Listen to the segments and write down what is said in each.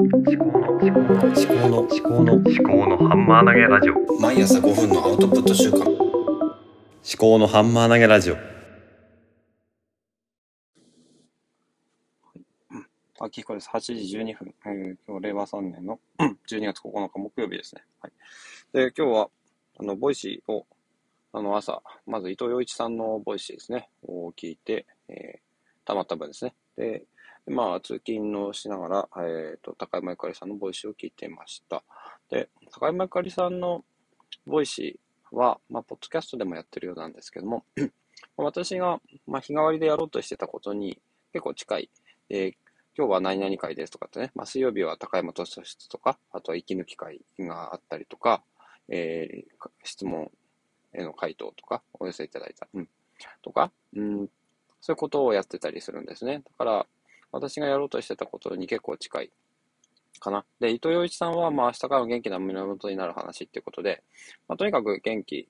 思考の思考の思考の思考の思考のハンマー投げラジオ毎朝5分のアウトプット習慣思考のハンマー投げラジオ秋彦です。8時12分。えー今日、令和3年のうん12月9日木曜日ですね。はい。で、今日は、あの、 Voicy を、あの、朝、まず伊藤羊一さんの Voicy ですね、を聞いて、えー、たまった分ですね。で、まあ、通勤のしながら、えっ、と、高山ゆかりさんの Voicy を聞いていました。で、高山ゆかりさんの Voicy は、まあ、ポッドキャストでもやってるようなんですけども、私が、まあ、日替わりでやろうとしてたことに結構近い、えー今日は何々会ですとかってね、まあ、水曜日は高山図書室とか、あとは息抜き会があったりとか、えー質問への回答とか、お寄せいただいた、うん、とか、うん、そういうことをやってたりするんですね。だから、私がやろうとしてたことに結構近いかな。で、伊藤洋一さんは、まあ、明日からの元気な源になる話っていうことで、まあ、とにかく元気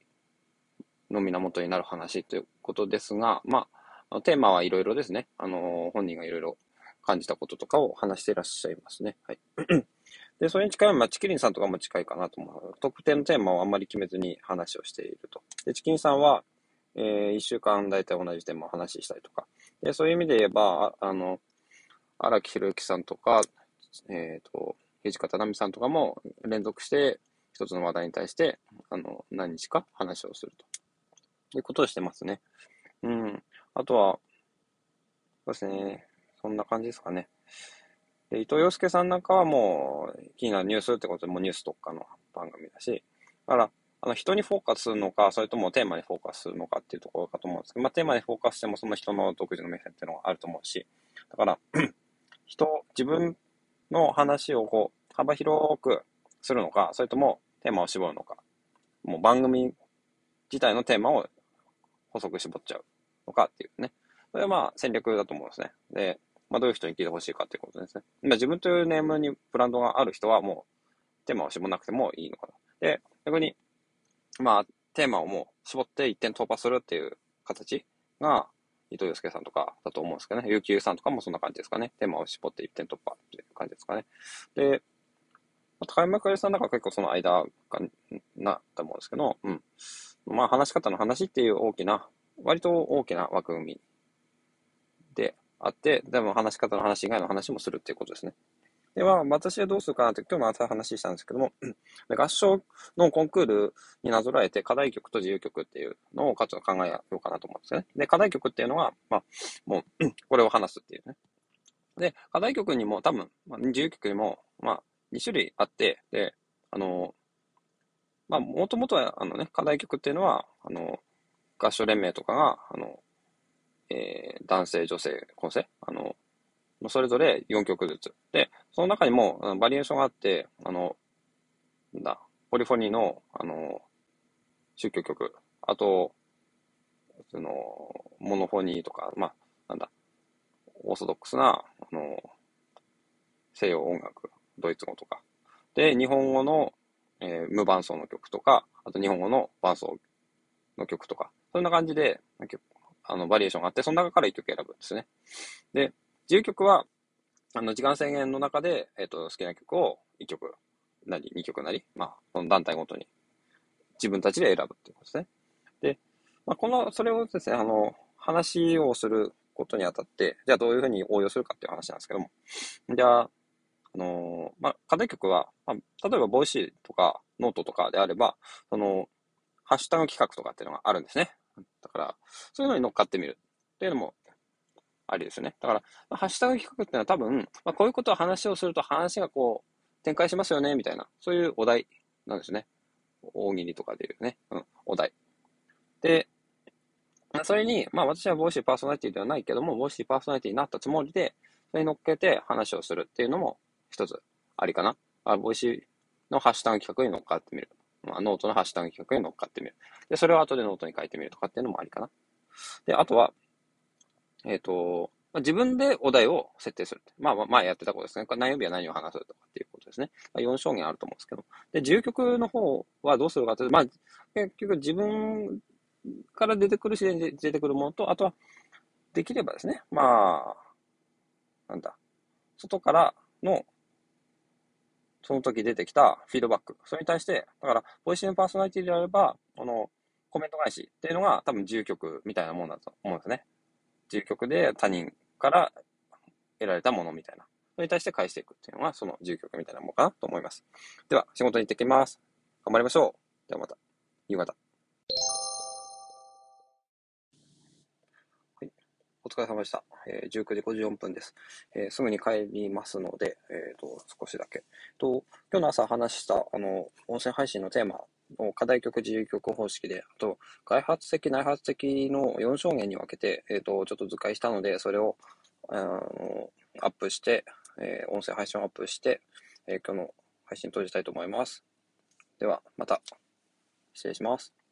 の源になる話ということですが、まあ、テーマはいろいろですね。あの、本人がいろいろ感じたこととかを話していらっしゃいますね。はい。で、それに近い、まあ、チキリンさんとかも近いかなと思う。特定のテーマをあんまり決めずに話をしていると。で、チキンさんは、えー、一週間大体同じテーマを話したりとか。で、そういう意味で言えば、ああの、荒木宏之さんとか、えっ、と、土方奈美さんとかも連続して一つの話題に対して、あの、何日か話をすると。いうことをしてますね。うん。あとは、そうですね。そんな感じですかね。で、伊藤洋介さんなんかはもう気になるニュースってことでもうニュース特化の番組だし、だから、あの人にフォーカスするのか、それともテーマにフォーカスするのかっていうところかと思うんですけど、まあテーマにフォーカスしてもその人の独自の目線っていうのがあると思うし、だから、人、自分の話をこう、幅広くするのか、それともテーマを絞るのか、もう番組自体のテーマを細く絞っちゃうのかっていうね。それはまあ戦略だと思うんですね。で、まあどういう人に聞いてほしいかっていうことですね。まあ自分というネームにブランドがある人はもうテーマを絞らなくてもいいのかな。で、逆に、まあテーマをもう絞って一点突破するっていう形が伊藤洋介さんとかだと思うんですけどね。結城さんとかもそんな感じですかね。テーマを絞って一点突破っていう感じですかね。で、高山ゆかりさんなんか結構その間かなと思うんですけど、うん。まあ話し方の話っていう大きな、割と大きな枠組みであって、でも話し方の話以外の話もするっていうことですね。では、私はどうするかなって今日の朝話したんですけども、合唱のコンクールになぞらえて課題曲と自由曲っていうのをかつ考えようかなと思うんですよね。で、課題曲っていうのは、まあ、もう、これを話すっていうね。で、課題曲にも多分、まあ、自由曲にも、まあ、2種類あって、で、あの、まあ、もともとは、あのね、課題曲っていうのは、あの、合唱連盟とかが、あの、えー男性、女性、構成あの、それぞれ4曲ずつ。で、その中にも、あのバリエーションがあって、あの、なんだ、ポリフォニーの、あの、宗教曲、あと、その、モノフォニーとか、まあ、なんだ、オーソドックスな、あの、西洋音楽、ドイツ語とか。で、日本語の、えー無伴奏の曲とか、あと日本語の伴奏の曲とか、そんな感じで、あの、バリエーションがあって、その中から1曲選ぶんですね。で、自由曲は、あの、時間制限の中で、えっ、と、好きな曲を1曲なり、2曲なり、まあ、その団体ごとに自分たちで選ぶっていうことですね。で、まあ、この、それをですね、あの、話をすることにあたって、じゃあどういうふうに応用するかっていう話なんですけども、じゃあ、あのまあ、課題曲は、まあ、例えば、 Voicy とか、ノートとかであれば、その、ハッシュタグ企画とかっていうのがあるんですね。だから、そういうのに乗っかってみるっていうのもありですよね。だから、まあハッシュタグ企画っていうのは多分、まあ、こういうことを話をすると話がこう、展開しますよね、みたいな、そういうお題なんですね。大喜利とかでいうね、うん、お題。で、それに、まあ私は Voicy パーソナリティではないけども、 Voicy パーソナリティになったつもりで、それに乗っけて話をするっていうのも一つありかな。あ Voicy のハッシュタグ企画に乗っかってみる。まあ、ノートのハッシュタグ企画に乗っかってみる。で、それを後でノートに書いてみるとかっていうのもありかな。で、あとは、えっ、と、まあ自分でお題を設定する。まあ、まあやってたことですね。何曜日は何を話すとかっていうことですね。まあ、4象限あると思うんですけど。で、自由曲の方はどうするかというと、まあ、結局自分から出てくる自然で出てくるものと、あとは、できればですね、まあ、なんだ、外からのその時出てきたフィードバック。それに対して、だから、 Voicy のパーソナリティであれば、あの、コメント返しっていうのが多分自由曲みたいなもんだと思うんですね。自由曲で他人から得られたものみたいな。それに対して返していくっていうのが、その自由曲みたいなものかなと思います。では、仕事に行ってきます。頑張りましょう。ではまた、夕方。はい。お疲れ様でした。えー、19時54分です。えーすぐに帰りますので、えっ、と、少しだけ。と、今日の朝話した、あの、音声配信のテーマを課題曲、自由曲方式で、あと、外発的、内発的の4証言に分けて、えっ、と、ちょっと図解したので、それを、あの、アップして、えー音声配信をアップして、えー今日の配信閉じたいと思います。では、また、失礼します。